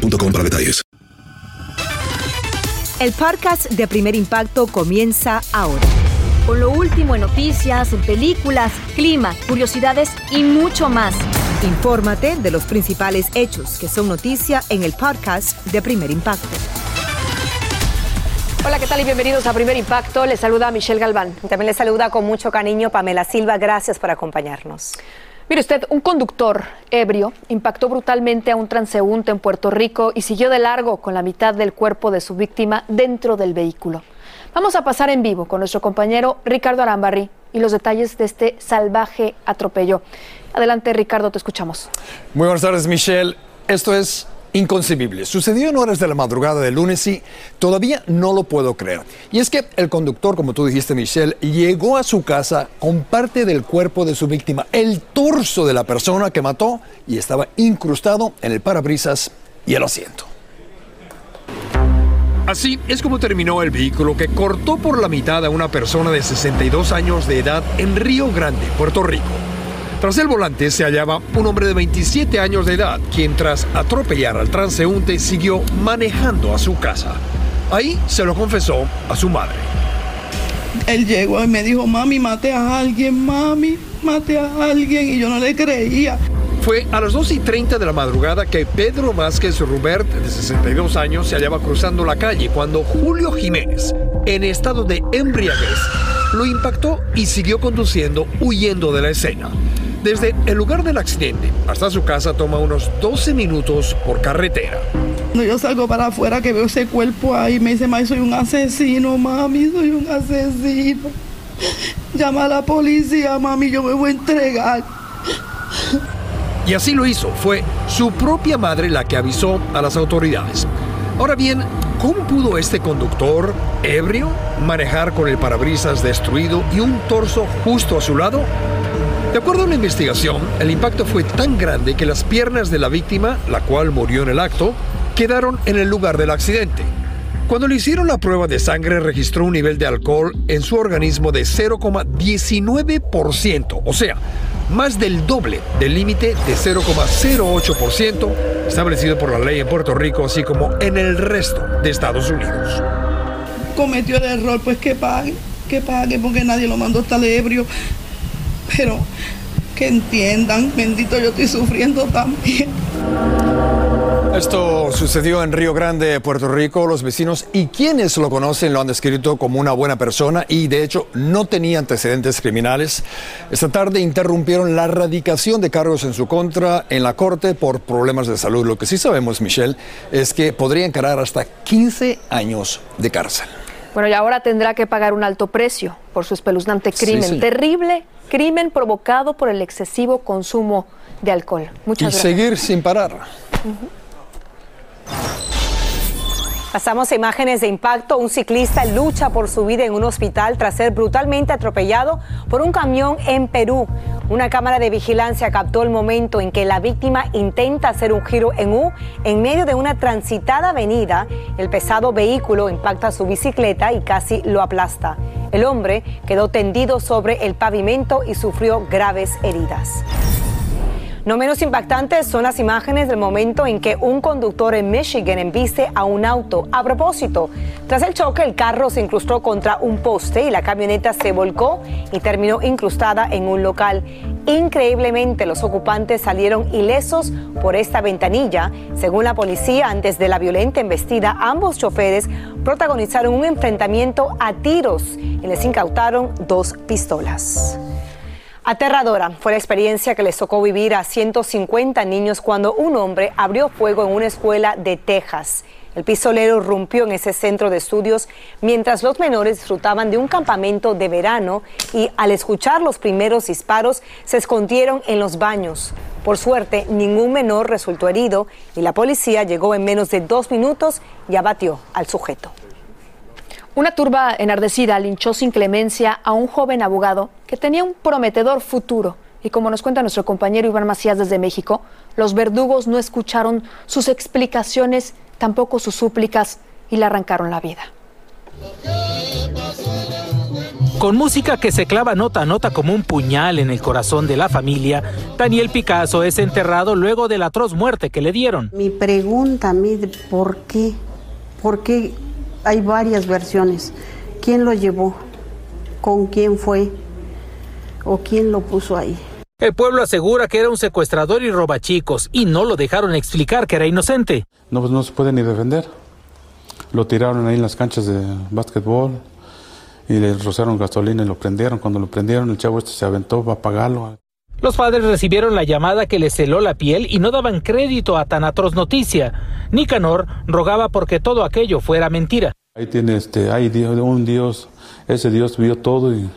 para detalles. El podcast de Primer Impacto comienza ahora. Con lo último en noticias, en películas, clima, curiosidades y mucho más. Infórmate de los principales hechos que son noticia en el podcast de Primer Impacto. Hola, ¿qué tal y bienvenidos a Primer Impacto? Les saluda Michelle Galván. También les saluda con mucho cariño Pamela Silva. Gracias por acompañarnos. Mire usted, un conductor ebrio impactó brutalmente a un transeúnte en Puerto Rico y siguió de largo con la mitad del cuerpo de su víctima dentro del vehículo. Vamos a pasar en vivo con nuestro compañero Ricardo Arambarri y los detalles de este salvaje atropello. Adelante, Ricardo, te escuchamos. Muy buenas tardes, Michelle. Esto es inconcebible. Sucedió en horas de la madrugada del lunes y todavía no lo puedo creer. Y es que el conductor, como tú dijiste, Michelle, llegó a su casa con parte del cuerpo de su víctima, el torso de la persona que mató, y estaba incrustado en el parabrisas y el asiento. Así es como terminó el vehículo que cortó por la mitad a una persona de 62 años de edad en Río Grande, Puerto Rico. Tras el volante se hallaba un hombre de 27 años de edad, quien tras atropellar al transeúnte siguió manejando a su casa. Ahí se lo confesó a su madre. Él llegó y me dijo, mami, mate a alguien, mami, mate a alguien, y yo no le creía. Fue a las 2 y 30 de la madrugada que Pedro Vázquez Rubert, de 62 años, se hallaba cruzando la calle cuando Julio Jiménez, en estado de embriaguez, lo impactó y siguió conduciendo huyendo de la escena. Desde el lugar del accidente hasta su casa toma unos 12 minutos por carretera. Cuando yo salgo para afuera que veo ese cuerpo ahí, me dice, mami, soy un asesino, mami, soy un asesino. Llama a la policía, mami, yo me voy a entregar. Y así lo hizo. Fue su propia madre la que avisó a las autoridades. Ahora bien, ¿cómo pudo este conductor ebrio manejar con el parabrisas destruido y un torso justo a su lado? De acuerdo a una investigación, el impacto fue tan grande que las piernas de la víctima, la cual murió en el acto, quedaron en el lugar del accidente. Cuando le hicieron la prueba de sangre registró un nivel de alcohol en su organismo de 0,19%, o sea, más del doble del límite de 0,08% establecido por la ley en Puerto Rico, así como en el resto de Estados Unidos. Cometió el error, pues que pague, que pague, porque nadie lo mandó estar ebrio pero que entiendan, bendito, yo estoy sufriendo también. Esto sucedió en Río Grande, Puerto Rico. Los vecinos y quienes lo conocen lo han descrito como una buena persona y de hecho no tenía antecedentes criminales. Esta tarde interrumpieron la erradicación de cargos en su contra en la corte por problemas de salud. Lo que sí sabemos, Michelle, es que podría encarar hasta 15 años de cárcel. Bueno, y ahora tendrá que pagar un alto precio por su espeluznante crimen. Terrible crimen provocado por el excesivo consumo de alcohol. Muchas y seguir sin parar. Pasamos a imágenes de impacto. Un ciclista lucha por su vida en un hospital tras ser brutalmente atropellado por un camión en Perú. Una cámara de vigilancia captó el momento en que la víctima intenta hacer un giro en U en medio de una transitada avenida. El pesado vehículo impacta su bicicleta y casi lo aplasta. El hombre quedó tendido sobre el pavimento y sufrió graves heridas. No menos impactantes son las imágenes del momento en que un conductor en Michigan embiste a un auto. A propósito, tras el choque, el carro se incrustó contra un poste y la camioneta se volcó y terminó incrustada en un local. Increíblemente, los ocupantes salieron ilesos por esta ventanilla. Según la policía, antes de la violenta embestida, ambos choferes protagonizaron un enfrentamiento a tiros y les incautaron dos pistolas. Aterradora fue la experiencia que les tocó vivir a 150 niños cuando un hombre abrió fuego en una escuela de Texas. El pistolero rompió en ese centro de estudios mientras los menores disfrutaban de un campamento de verano y al escuchar los primeros disparos se escondieron en los baños. Por suerte, ningún menor resultó herido y la policía llegó en menos de dos minutos y abatió al sujeto. Una turba enardecida linchó sin clemencia a un joven abogado que tenía un prometedor futuro. Y como nos cuenta nuestro compañero Iván Macías desde México, los verdugos no escucharon sus explicaciones, tampoco sus súplicas y le arrancaron la vida. Con música que se clava nota a nota como un puñal en el corazón de la familia, Daniel Picasso es enterrado luego de la atroz muerte que le dieron. Mi pregunta ¿por qué? ¿Por qué hay varias versiones. ¿Quién lo llevó? ¿Con quién fue? ¿O quién lo puso ahí? El pueblo asegura que era un secuestrador y robachicos y no lo dejaron explicar que era inocente. No, pues no se puede ni defender. Lo tiraron ahí en las canchas de básquetbol y le rociaron gasolina y lo prendieron. Cuando lo prendieron, el chavo este se aventó para apagarlo. Los padres recibieron la llamada que les celó la piel y no daban crédito a tan atroz noticia. Nicanor rogaba porque todo aquello fuera mentira. Ahí tiene este, hay un Dios, ese Dios vio todo y,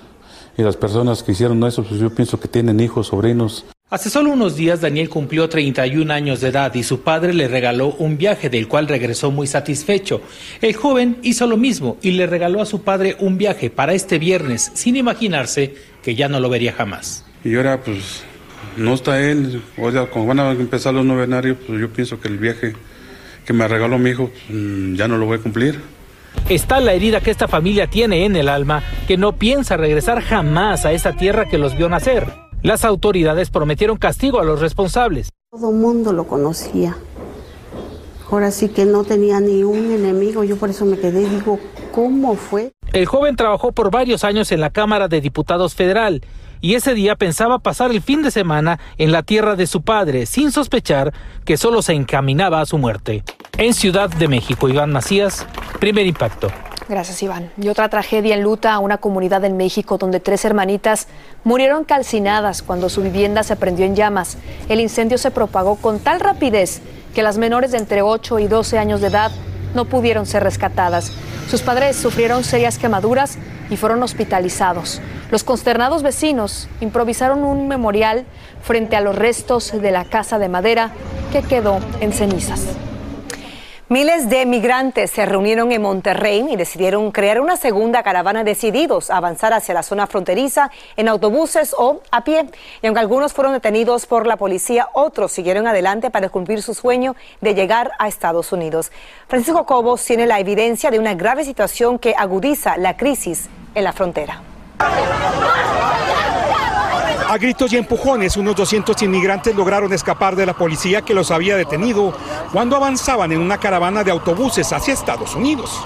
y las personas que hicieron eso, pues yo pienso que tienen hijos, sobrinos. Hace solo unos días Daniel cumplió 31 años de edad y su padre le regaló un viaje del cual regresó muy satisfecho. El joven hizo lo mismo y le regaló a su padre un viaje para este viernes sin imaginarse que ya no lo vería jamás. Y ahora pues no está él, o sea, como van a empezar los novenarios, pues yo pienso que el viaje que me regaló mi hijo mm, ya no lo voy a cumplir. Está la herida que esta familia tiene en el alma, que no piensa regresar jamás a esa tierra que los vio nacer. Las autoridades prometieron castigo a los responsables. Todo el mundo lo conocía. Ahora sí que no tenía ni un enemigo, yo por eso me quedé y digo, ¿cómo fue? El joven trabajó por varios años en la Cámara de Diputados Federal y ese día pensaba pasar el fin de semana en la tierra de su padre, sin sospechar que solo se encaminaba a su muerte. En Ciudad de México, Iván Macías, primer impacto. Gracias, Iván. Y otra tragedia en luta a una comunidad en México donde tres hermanitas murieron calcinadas cuando su vivienda se prendió en llamas. El incendio se propagó con tal rapidez que las menores de entre 8 y 12 años de edad no pudieron ser rescatadas. Sus padres sufrieron serias quemaduras y fueron hospitalizados. Los consternados vecinos improvisaron un memorial frente a los restos de la casa de madera que quedó en cenizas. Miles de migrantes se reunieron en Monterrey y decidieron crear una segunda caravana decididos a avanzar hacia la zona fronteriza en autobuses o a pie. Y aunque algunos fueron detenidos por la policía, otros siguieron adelante para cumplir su sueño de llegar a Estados Unidos. Francisco Cobos tiene la evidencia de una grave situación que agudiza la crisis en la frontera. A gritos y empujones, unos 200 inmigrantes lograron escapar de la policía que los había detenido cuando avanzaban en una caravana de autobuses hacia Estados Unidos.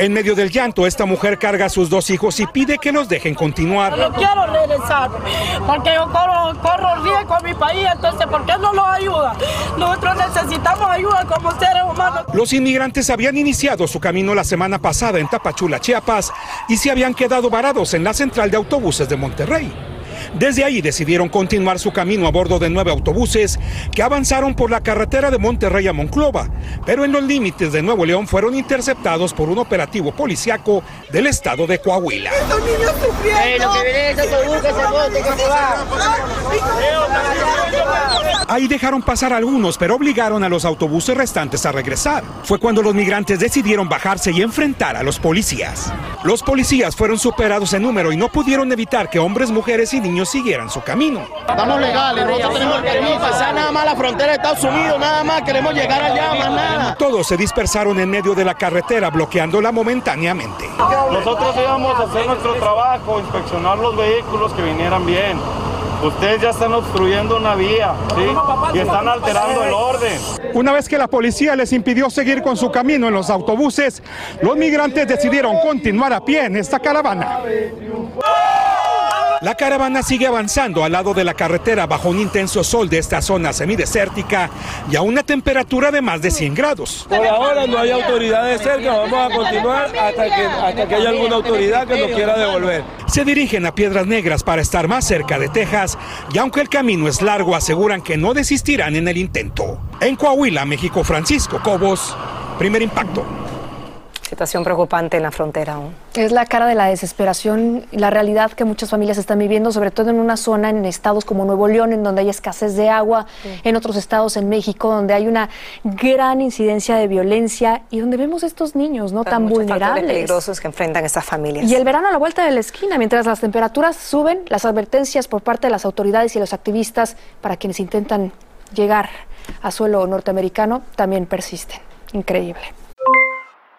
En medio del llanto, esta mujer carga a sus dos hijos y pide que los dejen continuar. Yo quiero regresar, porque yo corro, corro riesgo en mi país, entonces ¿por qué no los ayuda? Nosotros necesitamos ayuda como seres humanos. Los inmigrantes habían iniciado su camino la semana pasada en Tapachula, Chiapas, y se habían quedado varados en la central de autobuses de Monterrey. Desde ahí decidieron continuar su camino a bordo de nueve autobuses que avanzaron por la carretera de Monterrey a Monclova, pero en los límites de Nuevo León fueron interceptados por un operativo policiaco del estado de Coahuila. Ahí dejaron pasar algunos, pero obligaron a los autobuses restantes a regresar. Fue cuando los migrantes decidieron bajarse y enfrentar a los policías. Los policías fueron superados en número y no pudieron evitar que hombres, mujeres y niños siguieran su camino. Estamos legales, nosotros tenemos el permiso, pasar nada más la frontera de Estados Unidos, nada más queremos llegar allá, más nada. Todos se dispersaron en medio de la carretera, bloqueándola momentáneamente. Nosotros íbamos a hacer nuestro trabajo, inspeccionar los vehículos que vinieran bien. Ustedes ya están obstruyendo una vía ¿sí? y están alterando el orden. Una vez que la policía les impidió seguir con su camino en los autobuses, los migrantes decidieron continuar a pie en esta caravana. La caravana sigue avanzando al lado de la carretera bajo un intenso sol de esta zona semidesértica y a una temperatura de más de 100 grados. Por ahora no hay autoridades cerca, vamos a continuar hasta que, hasta que haya alguna autoridad que nos quiera devolver. se dirigen a Piedras Negras para estar más cerca de Texas y aunque el camino es largo aseguran que no desistirán en el intento. En Coahuila, México, Francisco Cobos, primer impacto. Situación preocupante en la frontera aún. Es la cara de la desesperación y la realidad que muchas familias están viviendo, sobre todo en una zona, en estados como Nuevo León, en donde hay escasez de agua, en otros estados en México, donde hay una gran incidencia de violencia y donde vemos estos niños no tan vulnerables. peligrosos que enfrentan estas familias. Y el verano a la vuelta de la esquina, mientras las temperaturas suben, las advertencias por parte de las autoridades y los activistas para quienes intentan llegar a suelo norteamericano también persisten. Increíble.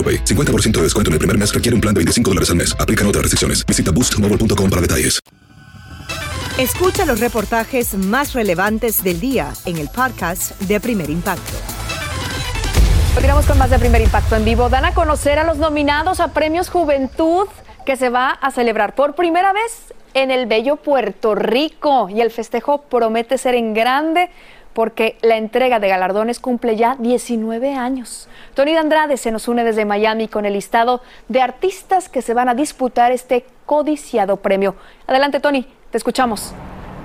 AroPay. 50% de descuento en el primer mes requiere un plan de 25 dólares al mes. Aplican otras restricciones. Visita boostmobile.com para detalles. Escucha los reportajes más relevantes del día en el podcast de Primer Impacto. Continuamos con más de Primer Impacto en vivo. Dan a conocer a los nominados a Premios Juventud que se va a celebrar por primera vez en el bello Puerto Rico. Y el festejo promete ser en grande porque la entrega de galardones cumple ya 19 años. Tony de Andrade se nos une desde Miami con el listado de artistas que se van a disputar este codiciado premio. Adelante, Tony, te escuchamos.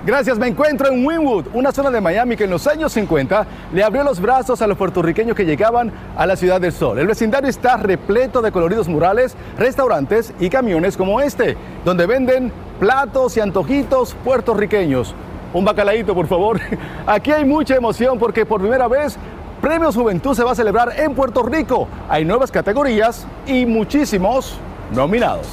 Gracias, me encuentro en Winwood, una zona de Miami que en los años 50 le abrió los brazos a los puertorriqueños que llegaban a la Ciudad del Sol. El vecindario está repleto de coloridos murales, restaurantes y camiones como este, donde venden platos y antojitos puertorriqueños. Un bacalaíto, por favor. Aquí hay mucha emoción porque por primera vez Premios Juventud se va a celebrar en Puerto Rico. Hay nuevas categorías y muchísimos nominados.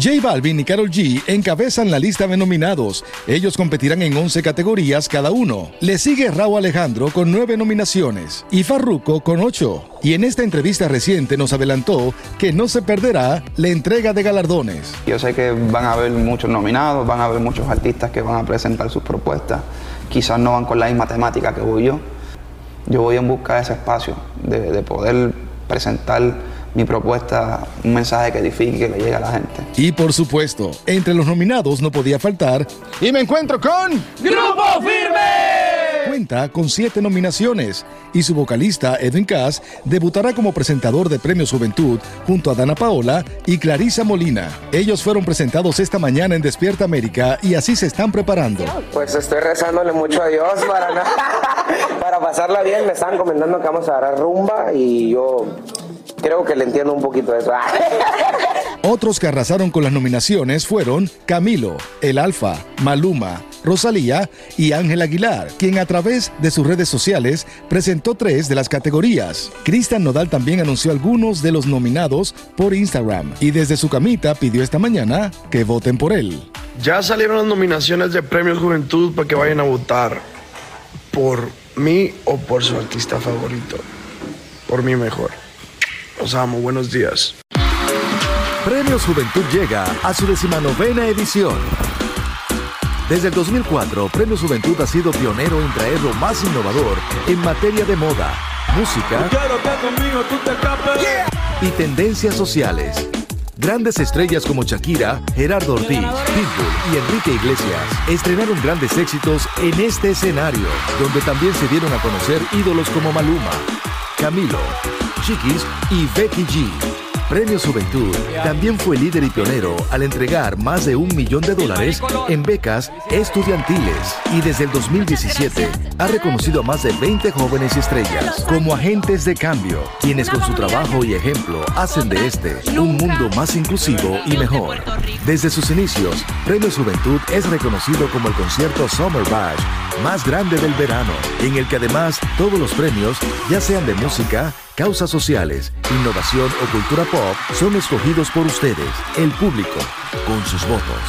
J Balvin y Carol G encabezan la lista de nominados. Ellos competirán en 11 categorías cada uno. Le sigue Raúl Alejandro con 9 nominaciones y Farruko con 8. Y en esta entrevista reciente nos adelantó que no se perderá la entrega de galardones. Yo sé que van a haber muchos nominados, van a haber muchos artistas que van a presentar sus propuestas. Quizás no van con la misma temática que voy yo. Yo voy en busca de ese espacio, de, de poder presentar mi propuesta, un mensaje que edifique, que le llegue a la gente. Y por supuesto, entre los nominados no podía faltar. Y me encuentro con. ¡Grupo Firme! Cuenta con siete nominaciones y su vocalista Edwin Cass debutará como presentador de Premios Juventud junto a Dana Paola y Clarisa Molina. Ellos fueron presentados esta mañana en Despierta América y así se están preparando. Pues estoy rezándole mucho a Dios para, para pasarla bien. Me están comentando que vamos a dar rumba y yo creo que le entiendo un poquito eso. Otros que arrasaron con las nominaciones fueron Camilo, El Alfa, Maluma, Rosalía y Ángel Aguilar, quien a través de sus redes sociales presentó tres de las categorías. Cristian Nodal también anunció algunos de los nominados por Instagram y desde su camita pidió esta mañana que voten por él. Ya salieron las nominaciones de Premios Juventud para que vayan a votar por mí o por su artista favorito. Por mí mejor. Los amo, buenos días. Premios Juventud llega a su decimanovena edición. Desde el 2004, Premios Juventud ha sido pionero en traer lo más innovador en materia de moda, música y tendencias sociales. Grandes estrellas como Shakira, Gerardo Ortiz, Pitbull y Enrique Iglesias estrenaron grandes éxitos en este escenario, donde también se dieron a conocer ídolos como Maluma, Camilo, Chiquis y Becky G. Premio Juventud también fue líder y pionero al entregar más de un millón de dólares en becas estudiantiles y desde el 2017 ha reconocido a más de 20 jóvenes y estrellas como agentes de cambio, quienes con su trabajo y ejemplo hacen de este un mundo más inclusivo y mejor. Desde sus inicios, Premio Juventud es reconocido como el concierto Summer Bash más grande del verano, en el que además todos los premios, ya sean de música, causas sociales, innovación o cultura pop son escogidos por ustedes, el público, con sus votos.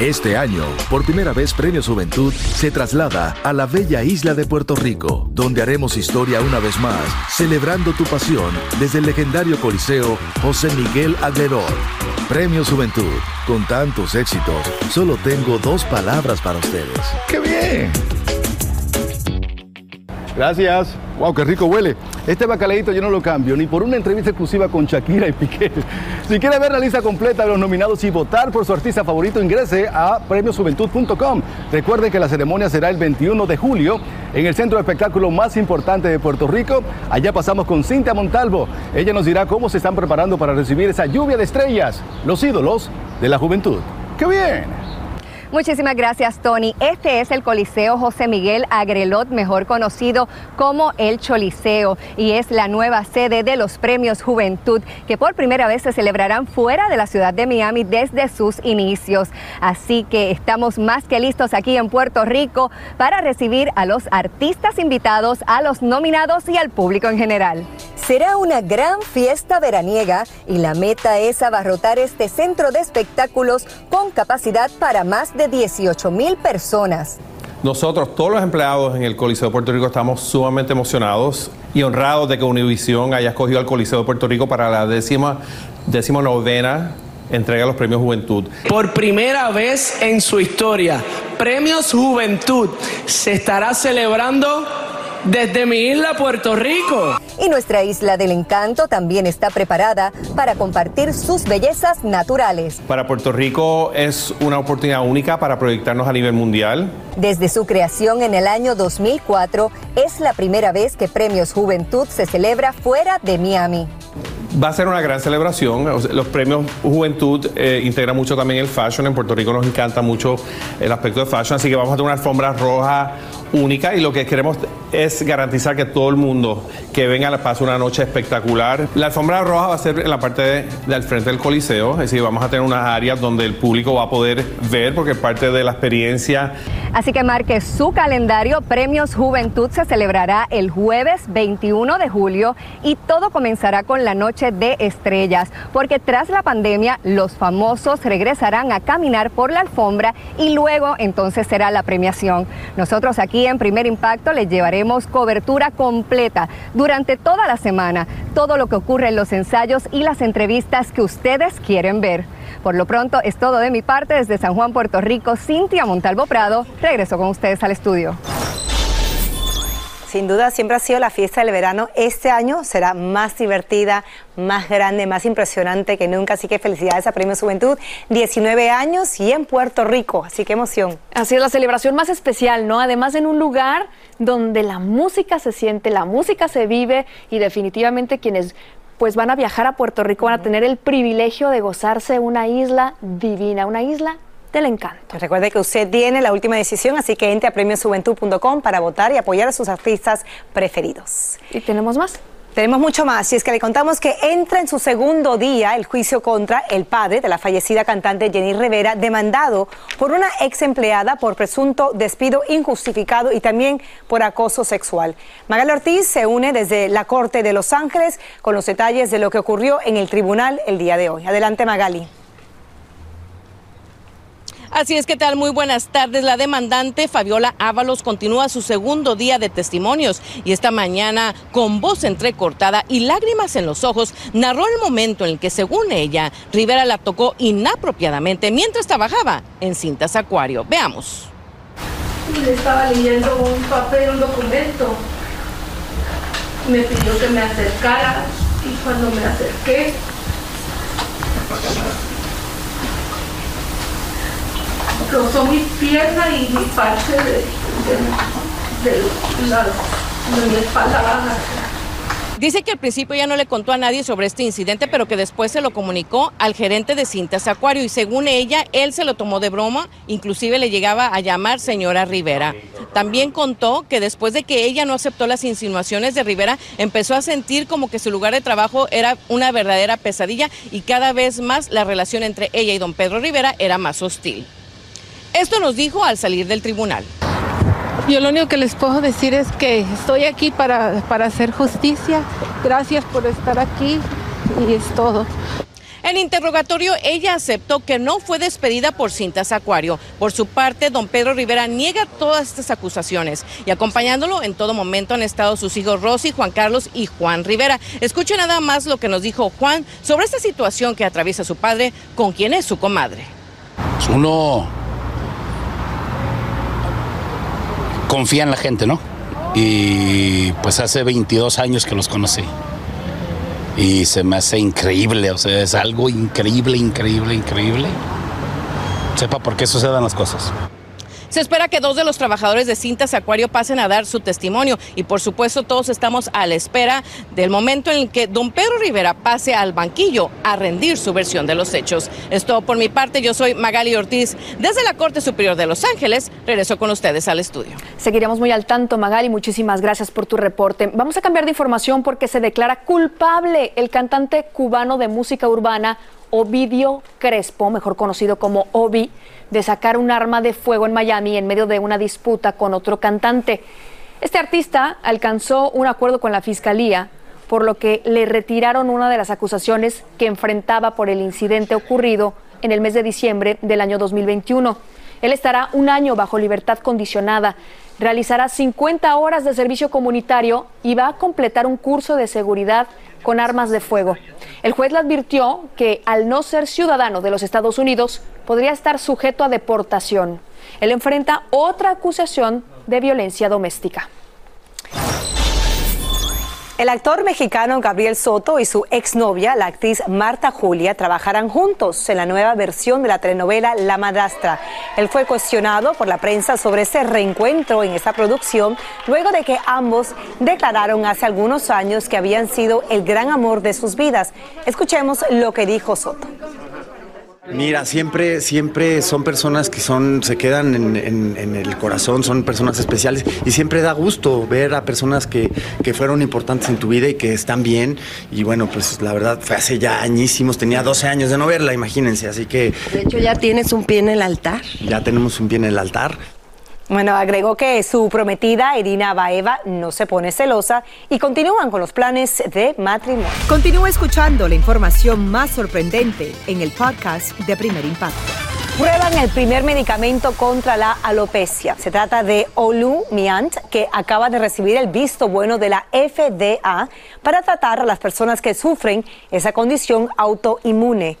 Este año, por primera vez Premio Juventud se traslada a la bella isla de Puerto Rico, donde haremos historia una vez más, celebrando tu pasión desde el legendario Coliseo José Miguel Agleror. Premio Juventud, con tantos éxitos, solo tengo dos palabras para ustedes. ¡Qué bien! Gracias. Wow, qué rico huele. Este bacalaíto yo no lo cambio ni por una entrevista exclusiva con Shakira y Piqué. Si quiere ver la lista completa de los nominados y votar por su artista favorito, ingrese a premiosjuventud.com. Recuerde que la ceremonia será el 21 de julio en el centro de espectáculo más importante de Puerto Rico. Allá pasamos con Cintia Montalvo. Ella nos dirá cómo se están preparando para recibir esa lluvia de estrellas, los ídolos de la juventud. ¡Qué bien! Muchísimas gracias, Tony. Este es el Coliseo José Miguel Agrelot, mejor conocido como el Choliseo, y es la nueva sede de los Premios Juventud, que por primera vez se celebrarán fuera de la ciudad de Miami desde sus inicios. Así que estamos más que listos aquí en Puerto Rico para recibir a los artistas invitados, a los nominados y al público en general. Será una gran fiesta veraniega y la meta es abarrotar este centro de espectáculos con capacidad para más de 18 mil personas. Nosotros, todos los empleados en el Coliseo de Puerto Rico, estamos sumamente emocionados y honrados de que Univisión haya escogido al Coliseo de Puerto Rico para la décima, décima novena entrega de los premios Juventud. Por primera vez en su historia, Premios Juventud se estará celebrando desde mi isla Puerto Rico. Y nuestra isla del encanto también está preparada para compartir sus bellezas naturales. Para Puerto Rico es una oportunidad única para proyectarnos a nivel mundial. Desde su creación en el año 2004, es la primera vez que Premios Juventud se celebra fuera de Miami. Va a ser una gran celebración. Los premios Juventud eh, integran mucho también el fashion. En Puerto Rico nos encanta mucho el aspecto de fashion, así que vamos a tener una alfombra roja única y lo que queremos es garantizar que todo el mundo que venga le pase una noche espectacular. La alfombra roja va a ser en la parte de, del frente del coliseo, es decir, vamos a tener unas áreas donde el público va a poder ver porque es parte de la experiencia. Así que marque su calendario, Premios Juventud se celebrará el jueves 21 de julio y todo comenzará con la noche de estrellas, porque tras la pandemia los famosos regresarán a caminar por la alfombra y luego entonces será la premiación. Nosotros aquí en Primer Impacto les llevaremos cobertura completa durante toda la semana, todo lo que ocurre en los ensayos y las entrevistas que ustedes quieren ver. Por lo pronto es todo de mi parte desde San Juan, Puerto Rico. Cintia Montalvo Prado, regreso con ustedes al estudio. Sin duda siempre ha sido la fiesta del verano. Este año será más divertida, más grande, más impresionante que nunca. Así que felicidades a Premio Juventud. 19 años y en Puerto Rico. Así que emoción. Así es la celebración más especial, ¿no? Además en un lugar donde la música se siente, la música se vive y definitivamente quienes pues van a viajar a Puerto Rico van a tener el privilegio de gozarse una isla divina, una isla del encanto. Recuerde que usted tiene la última decisión, así que entre a premiosjuventud.com para votar y apoyar a sus artistas preferidos. ¿Y tenemos más? Tenemos mucho más, y es que le contamos que entra en su segundo día el juicio contra el padre de la fallecida cantante Jenny Rivera, demandado por una ex empleada por presunto despido injustificado y también por acoso sexual. Magali Ortiz se une desde la Corte de Los Ángeles con los detalles de lo que ocurrió en el tribunal el día de hoy. Adelante, Magali. Así es que tal, muy buenas tardes. La demandante Fabiola Ábalos continúa su segundo día de testimonios y esta mañana con voz entrecortada y lágrimas en los ojos narró el momento en que según ella Rivera la tocó inapropiadamente mientras trabajaba en cintas acuario. Veamos. Le estaba leyendo un papel, un documento. Me pidió que me acercara y cuando me acerqué rozó mi pierna y mi parte de, mi espalda. Dice que al principio ya no le contó a nadie sobre este incidente, pero que después se lo comunicó al gerente de Cintas Acuario y según ella, él se lo tomó de broma, inclusive le llegaba a llamar señora Rivera. También contó que después de que ella no aceptó las insinuaciones de Rivera, empezó a sentir como que su lugar de trabajo era una verdadera pesadilla y cada vez más la relación entre ella y don Pedro Rivera era más hostil. Esto nos dijo al salir del tribunal. Yo lo único que les puedo decir es que estoy aquí para, para hacer justicia. Gracias por estar aquí y es todo. En interrogatorio, ella aceptó que no fue despedida por Cintas Acuario. Por su parte, don Pedro Rivera niega todas estas acusaciones y acompañándolo en todo momento han estado sus hijos Rosy, Juan Carlos y Juan Rivera. Escuche nada más lo que nos dijo Juan sobre esta situación que atraviesa su padre, con quien es su comadre. Uno confía en la gente, ¿no? Y pues hace 22 años que los conocí. Y se me hace increíble, o sea, es algo increíble, increíble, increíble. Sepa por qué sucedan las cosas. Se espera que dos de los trabajadores de Cintas Acuario pasen a dar su testimonio y por supuesto todos estamos a la espera del momento en el que don Pedro Rivera pase al banquillo a rendir su versión de los hechos. Es todo por mi parte, yo soy Magali Ortiz desde la Corte Superior de Los Ángeles. Regreso con ustedes al estudio. Seguiremos muy al tanto, Magali. Muchísimas gracias por tu reporte. Vamos a cambiar de información porque se declara culpable el cantante cubano de música urbana Ovidio Crespo, mejor conocido como Obi, de sacar un arma de fuego en Miami en medio de una disputa con otro cantante. Este artista alcanzó un acuerdo con la fiscalía, por lo que le retiraron una de las acusaciones que enfrentaba por el incidente ocurrido en el mes de diciembre del año 2021. Él estará un año bajo libertad condicionada, realizará 50 horas de servicio comunitario y va a completar un curso de seguridad con armas de fuego. El juez le advirtió que al no ser ciudadano de los Estados Unidos podría estar sujeto a deportación. Él enfrenta otra acusación de violencia doméstica. El actor mexicano Gabriel Soto y su exnovia, la actriz Marta Julia, trabajarán juntos en la nueva versión de la telenovela La Madrastra. Él fue cuestionado por la prensa sobre ese reencuentro en esta producción luego de que ambos declararon hace algunos años que habían sido el gran amor de sus vidas. Escuchemos lo que dijo Soto. Mira, siempre, siempre son personas que son, se quedan en, en- en el corazón, son personas especiales y siempre da gusto ver a personas que, que fueron importantes en tu vida y que están bien. Y bueno, pues la verdad fue hace ya añísimos, tenía 12 años de no verla, imagínense, así que De hecho, ya tienes un pie en el altar. ya tenemos un pie en el altar. Bueno, agregó que su prometida, Irina Baeva, no se pone celosa y continúan con los planes de matrimonio. Continúa escuchando la información más sorprendente en el podcast de Primer Impacto. Prueban el primer medicamento contra la alopecia. Se trata de Olumiant, que acaba de recibir el visto bueno de la FDA para tratar a las personas que sufren esa condición autoinmune.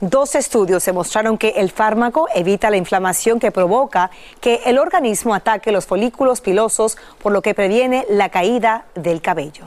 Dos estudios demostraron que el fármaco evita la inflamación que provoca que el organismo ataque los folículos pilosos, por lo que previene la caída del cabello.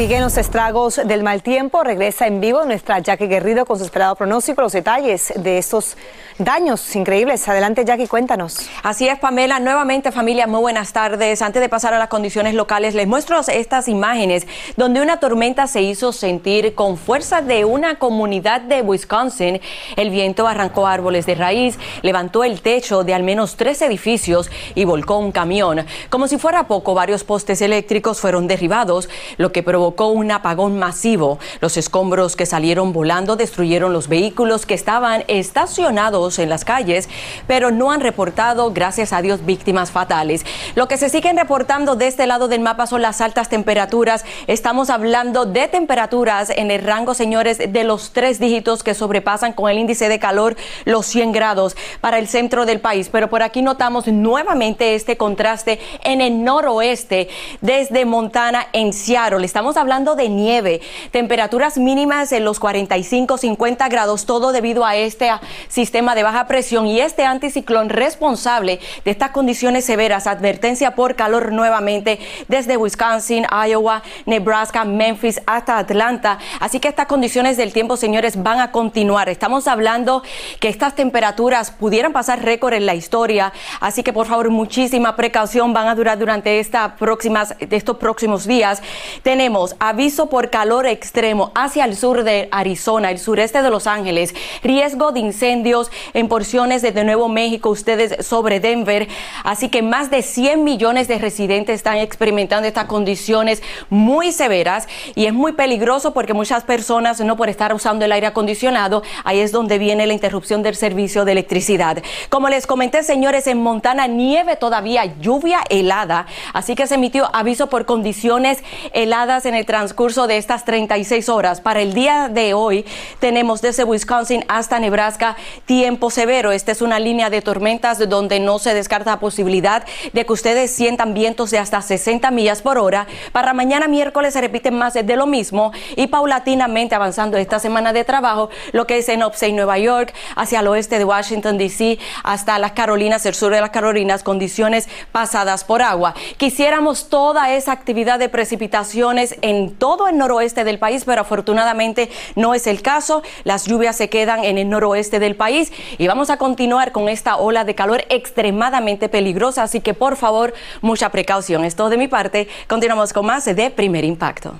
Siguen los estragos del mal tiempo. Regresa en vivo nuestra Jackie Guerrido con su esperado pronóstico, los detalles de estos daños increíbles. Adelante, Jackie, cuéntanos. Así es, Pamela. Nuevamente, familia, muy buenas tardes. Antes de pasar a las condiciones locales, les muestro estas imágenes donde una tormenta se hizo sentir con fuerza de una comunidad de Wisconsin. El viento arrancó árboles de raíz, levantó el techo de al menos tres edificios y volcó un camión. Como si fuera poco, varios postes eléctricos fueron derribados, lo que provocó un apagón masivo. Los escombros que salieron volando destruyeron los vehículos que estaban estacionados en las calles, pero no han reportado, gracias a Dios, víctimas fatales. Lo que se siguen reportando de este lado del mapa son las altas temperaturas. Estamos hablando de temperaturas en el rango, señores, de los tres dígitos que sobrepasan con el índice de calor los 100 grados para el centro del país. Pero por aquí notamos nuevamente este contraste en el noroeste, desde Montana en Seattle. Estamos Estamos hablando de nieve, temperaturas mínimas en los 45, 50 grados, todo debido a este sistema de baja presión y este anticiclón responsable de estas condiciones severas. Advertencia por calor nuevamente desde Wisconsin, Iowa, Nebraska, Memphis hasta Atlanta. Así que estas condiciones del tiempo, señores, van a continuar. Estamos hablando que estas temperaturas pudieran pasar récord en la historia. Así que por favor, muchísima precaución van a durar durante esta próximas, estos próximos días. Tenemos aviso por calor extremo hacia el sur de Arizona, el sureste de Los Ángeles, riesgo de incendios en porciones de, de Nuevo México, ustedes sobre Denver. Así que más de 100 millones de residentes están experimentando estas condiciones muy severas y es muy peligroso porque muchas personas, no por estar usando el aire acondicionado, ahí es donde viene la interrupción del servicio de electricidad. Como les comenté, señores, en Montana nieve todavía, lluvia helada, así que se emitió aviso por condiciones heladas el transcurso de estas 36 horas. Para el día de hoy tenemos desde Wisconsin hasta Nebraska tiempo severo. Esta es una línea de tormentas donde no se descarta la posibilidad de que ustedes sientan vientos de hasta 60 millas por hora. Para mañana miércoles se repiten más de lo mismo y paulatinamente avanzando esta semana de trabajo, lo que es en Upstate Nueva York, hacia el oeste de Washington DC, hasta las Carolinas, el sur de las Carolinas, condiciones pasadas por agua. Quisiéramos toda esa actividad de precipitaciones en todo el noroeste del país, pero afortunadamente no es el caso. Las lluvias se quedan en el noroeste del país y vamos a continuar con esta ola de calor extremadamente peligrosa, así que por favor, mucha precaución. Es todo de mi parte. Continuamos con más de Primer Impacto.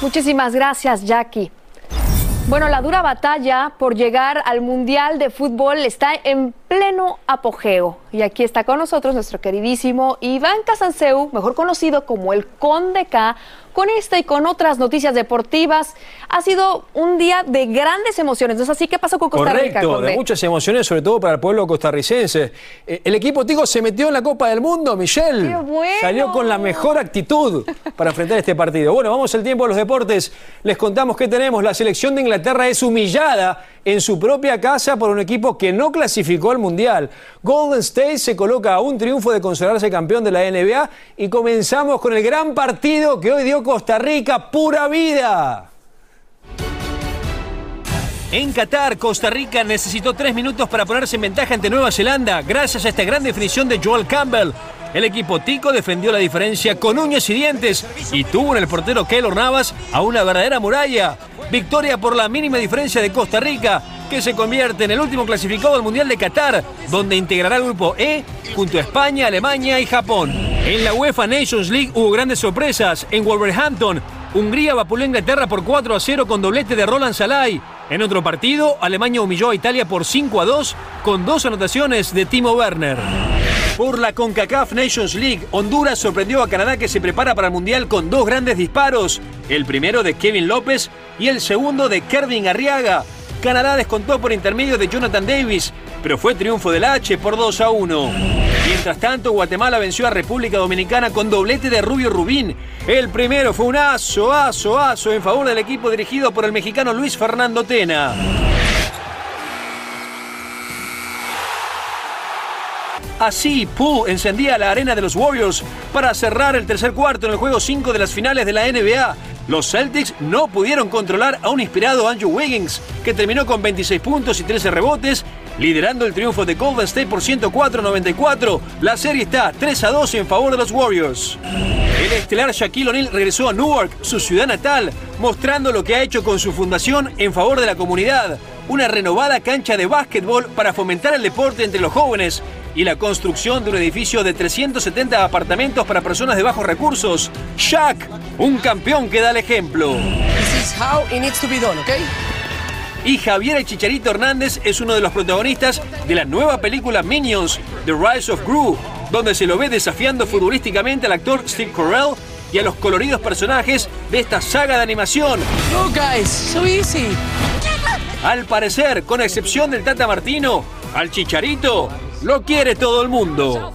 Muchísimas gracias, Jackie. Bueno, la dura batalla por llegar al Mundial de Fútbol está en pleno apogeo. Y aquí está con nosotros nuestro queridísimo Iván Casanseu, mejor conocido como el Conde K, con esta y con otras noticias deportivas. Ha sido un día de grandes emociones. ¿No es así? ¿Qué pasó con Costa Rica? Correcto, de muchas emociones, sobre todo para el pueblo costarricense. Eh, el equipo Tico se metió en la Copa del Mundo, Michelle. ¡Qué bueno! Salió con la mejor actitud para enfrentar este partido. Bueno, vamos al tiempo de los deportes. Les contamos que tenemos. La selección de Inglaterra es humillada en su propia casa por un equipo que no clasificó al Mundial. Golden State se coloca a un triunfo de consagrarse campeón de la NBA y comenzamos con el gran partido que hoy dio Costa Rica, pura vida. En Qatar, Costa Rica necesitó tres minutos para ponerse en ventaja ante Nueva Zelanda, gracias a esta gran definición de Joel Campbell. El equipo tico defendió la diferencia con uñas y dientes y tuvo en el portero Keylor Navas a una verdadera muralla. Victoria por la mínima diferencia de Costa Rica, que se convierte en el último clasificado del Mundial de Qatar, donde integrará el grupo E junto a España, Alemania y Japón. En la UEFA Nations League hubo grandes sorpresas. En Wolverhampton, Hungría vapuleó a Inglaterra por 4 a 0 con doblete de Roland Salai. En otro partido, Alemania humilló a Italia por 5 a 2 con dos anotaciones de Timo Werner. Por la CONCACAF Nations League, Honduras sorprendió a Canadá que se prepara para el Mundial con dos grandes disparos, el primero de Kevin López y el segundo de Kervin Arriaga. Canadá descontó por intermedio de Jonathan Davis, pero fue triunfo del H por 2 a 1. Mientras tanto, Guatemala venció a República Dominicana con doblete de Rubio Rubín. El primero fue un aso, aso, aso en favor del equipo dirigido por el mexicano Luis Fernando Tena. Así, Poole encendía la arena de los Warriors para cerrar el tercer cuarto en el juego 5 de las finales de la NBA. Los Celtics no pudieron controlar a un inspirado Andrew Wiggins, que terminó con 26 puntos y 13 rebotes, liderando el triunfo de Golden State por 104-94. La serie está 3 a 2 en favor de los Warriors. El estelar Shaquille O'Neal regresó a Newark, su ciudad natal, mostrando lo que ha hecho con su fundación en favor de la comunidad. Una renovada cancha de básquetbol para fomentar el deporte entre los jóvenes y la construcción de un edificio de 370 apartamentos para personas de bajos recursos. Shaq, un campeón que da el ejemplo. Y Javier el Chicharito Hernández es uno de los protagonistas de la nueva película Minions, The Rise of Gru, donde se lo ve desafiando futbolísticamente al actor Steve Carell y a los coloridos personajes de esta saga de animación. No, guys, so easy. Al parecer, con excepción del Tata Martino, al Chicharito lo quiere todo el mundo.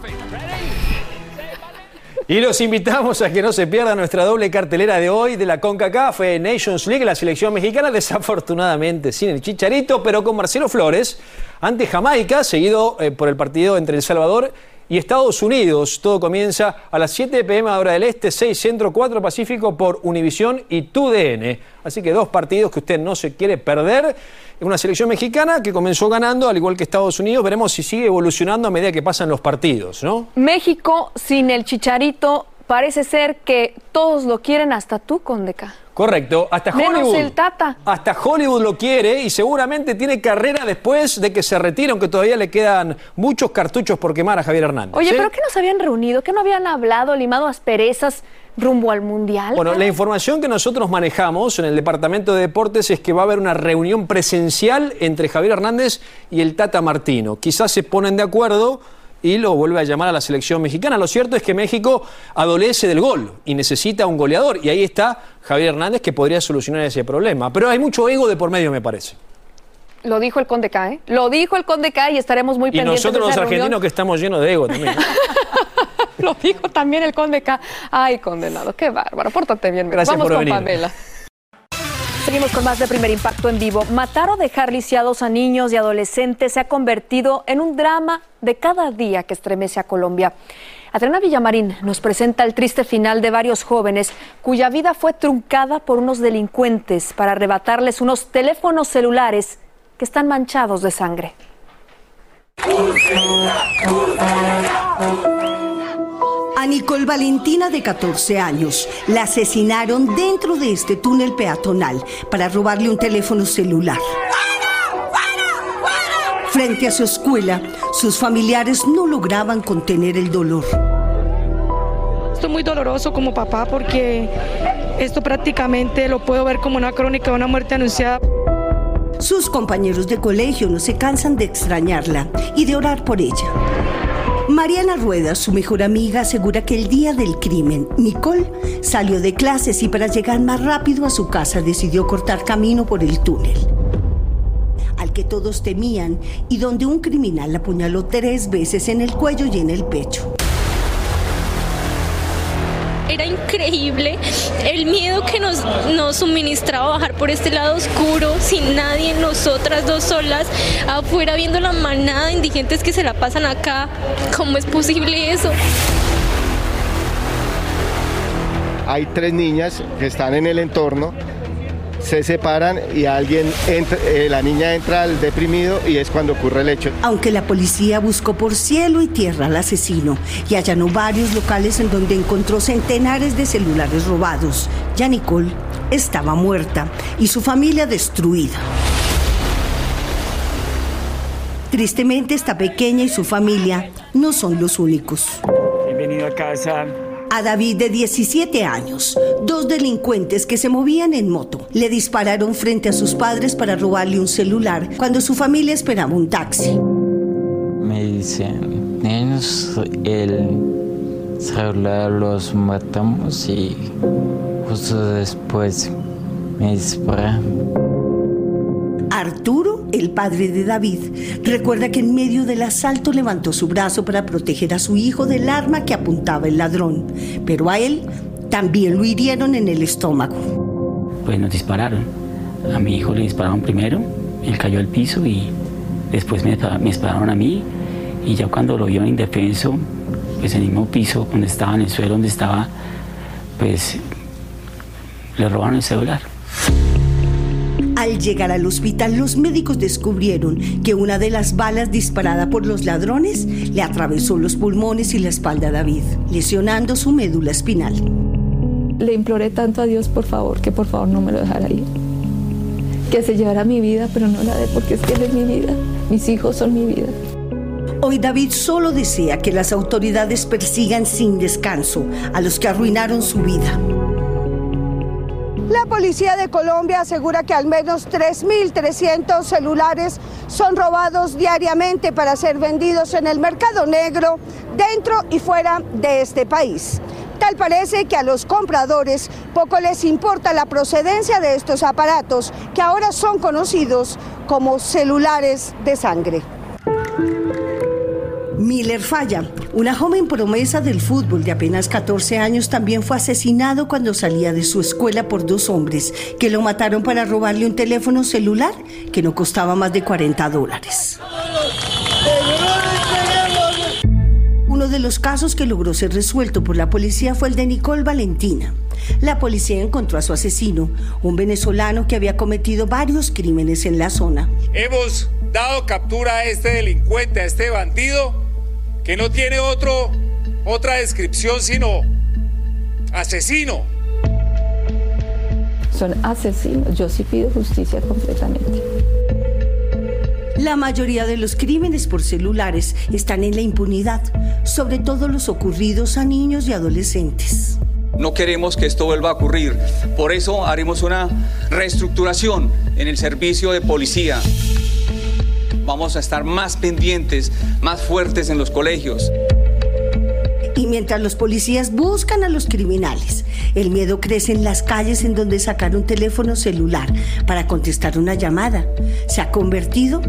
Y los invitamos a que no se pierda nuestra doble cartelera de hoy de la CONCACAF Nations League, la selección mexicana, desafortunadamente sin el Chicharito, pero con Marcelo Flores ante Jamaica, seguido eh, por el partido entre El Salvador y Estados Unidos. Todo comienza a las 7 pm hora del Este, 6 Centro, 4 Pacífico por Univisión y TUDN. Así que dos partidos que usted no se quiere perder. Una selección mexicana que comenzó ganando, al igual que Estados Unidos. Veremos si sigue evolucionando a medida que pasan los partidos, ¿no? México sin el chicharito parece ser que todos lo quieren, hasta tú, Condeca. Correcto, hasta Menos Hollywood. el Tata. Hasta Hollywood lo quiere y seguramente tiene carrera después de que se retire, aunque todavía le quedan muchos cartuchos por quemar a Javier Hernández. Oye, ¿sí? ¿pero qué no se habían reunido? ¿Qué no habían hablado, limado asperezas rumbo al Mundial? Bueno, la información que nosotros manejamos en el Departamento de Deportes es que va a haber una reunión presencial entre Javier Hernández y el Tata Martino. Quizás se ponen de acuerdo y lo vuelve a llamar a la selección mexicana. Lo cierto es que México adolece del gol y necesita un goleador. Y ahí está Javier Hernández que podría solucionar ese problema. Pero hay mucho ego de por medio, me parece. Lo dijo el Conde K, ¿eh? Lo dijo el Conde K y estaremos muy Y pendientes nosotros de los argentinos que estamos llenos de ego también. Lo dijo también el Conde K. Ay, condenado, qué bárbaro. Pórtate bien. Gracias Vamos por con venir. Pamela. Seguimos con más de Primer Impacto en vivo. Matar o dejar lisiados a niños y adolescentes se ha convertido en un drama de cada día que estremece a Colombia. Adriana Villamarín nos presenta el triste final de varios jóvenes cuya vida fue truncada por unos delincuentes para arrebatarles unos teléfonos celulares que están manchados de sangre. A Nicole Valentina, de 14 años, la asesinaron dentro de este túnel peatonal para robarle un teléfono celular. Frente a su escuela, sus familiares no lograban contener el dolor. Esto es muy doloroso como papá porque esto prácticamente lo puedo ver como una crónica de una muerte anunciada. Sus compañeros de colegio no se cansan de extrañarla y de orar por ella. Mariana Rueda, su mejor amiga, asegura que el día del crimen, Nicole salió de clases y para llegar más rápido a su casa decidió cortar camino por el túnel. Al que todos temían y donde un criminal la apuñaló tres veces en el cuello y en el pecho. Increíble el miedo que nos, nos suministraba bajar por este lado oscuro, sin nadie, nosotras dos solas, afuera viendo la manada de indigentes que se la pasan acá. ¿Cómo es posible eso? Hay tres niñas que están en el entorno, se separan y alguien entra, eh, la niña entra al deprimido y es cuando ocurre el hecho. Aunque la policía buscó por cielo y tierra al asesino y allanó varios locales en donde encontró centenares de celulares robados, ya Nicole estaba muerta y su familia destruida. Tristemente, esta pequeña y su familia no son los únicos. Bienvenido a casa. A David, de 17 años, dos delincuentes que se movían en moto le dispararon frente a sus padres para robarle un celular cuando su familia esperaba un taxi. Me dicen, niños, el celular los matamos y justo después me disparan. Arturo, el padre de David, recuerda que en medio del asalto levantó su brazo para proteger a su hijo del arma que apuntaba el ladrón, pero a él también lo hirieron en el estómago. Pues nos dispararon. A mi hijo le dispararon primero, él cayó al piso y después me, dispararon a mí y ya cuando lo vio indefenso, pues en el mismo piso donde estaba, en el suelo donde estaba, pues le robaron el celular. Al llegar al hospital, los médicos descubrieron que una de las balas disparada por los ladrones le atravesó los pulmones y la espalda a David, lesionando su médula espinal. Le imploré tanto a Dios, por favor, que por favor no me lo dejara ir. Que se llevara mi vida, pero no la de porque es que él es mi vida. Mis hijos son mi vida. Hoy David solo desea que las autoridades persigan sin descanso a los que arruinaron su vida. La policía de Colombia asegura que al menos 3.300 celulares son robados diariamente para ser vendidos en el mercado negro dentro y fuera de este país. Tal parece que a los compradores poco les importa la procedencia de estos aparatos que ahora son conocidos como celulares de sangre. Miller Falla, una joven promesa del fútbol de apenas 14 años, también fue asesinado cuando salía de su escuela por dos hombres que lo mataron para robarle un teléfono celular que no costaba más de 40 dólares. Uno de los casos que logró ser resuelto por la policía fue el de Nicole Valentina. La policía encontró a su asesino, un venezolano que había cometido varios crímenes en la zona. Hemos dado captura a este delincuente, a este bandido, que no tiene otro, otra descripción sino asesino. Son asesinos. Yo sí pido justicia completamente. La mayoría de los crímenes por celulares están en la impunidad, sobre todo los ocurridos a niños y adolescentes. No queremos que esto vuelva a ocurrir. Por eso haremos una reestructuración en el servicio de policía. Vamos a estar más pendientes, más fuertes en los colegios. Y mientras los policías buscan a los criminales, el miedo crece en las calles en donde sacar un teléfono celular para contestar una llamada se ha convertido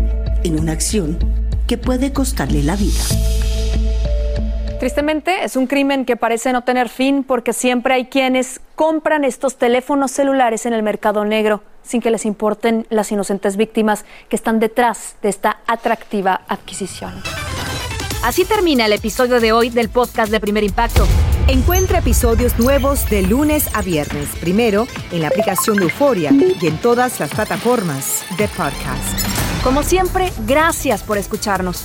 en una acción que puede costarle la vida. Tristemente, es un crimen que parece no tener fin porque siempre hay quienes compran estos teléfonos celulares en el mercado negro sin que les importen las inocentes víctimas que están detrás de esta atractiva adquisición. Así termina el episodio de hoy del podcast de Primer Impacto. Encuentra episodios nuevos de lunes a viernes, primero en la aplicación de Euforia y en todas las plataformas de podcast. Como siempre, gracias por escucharnos.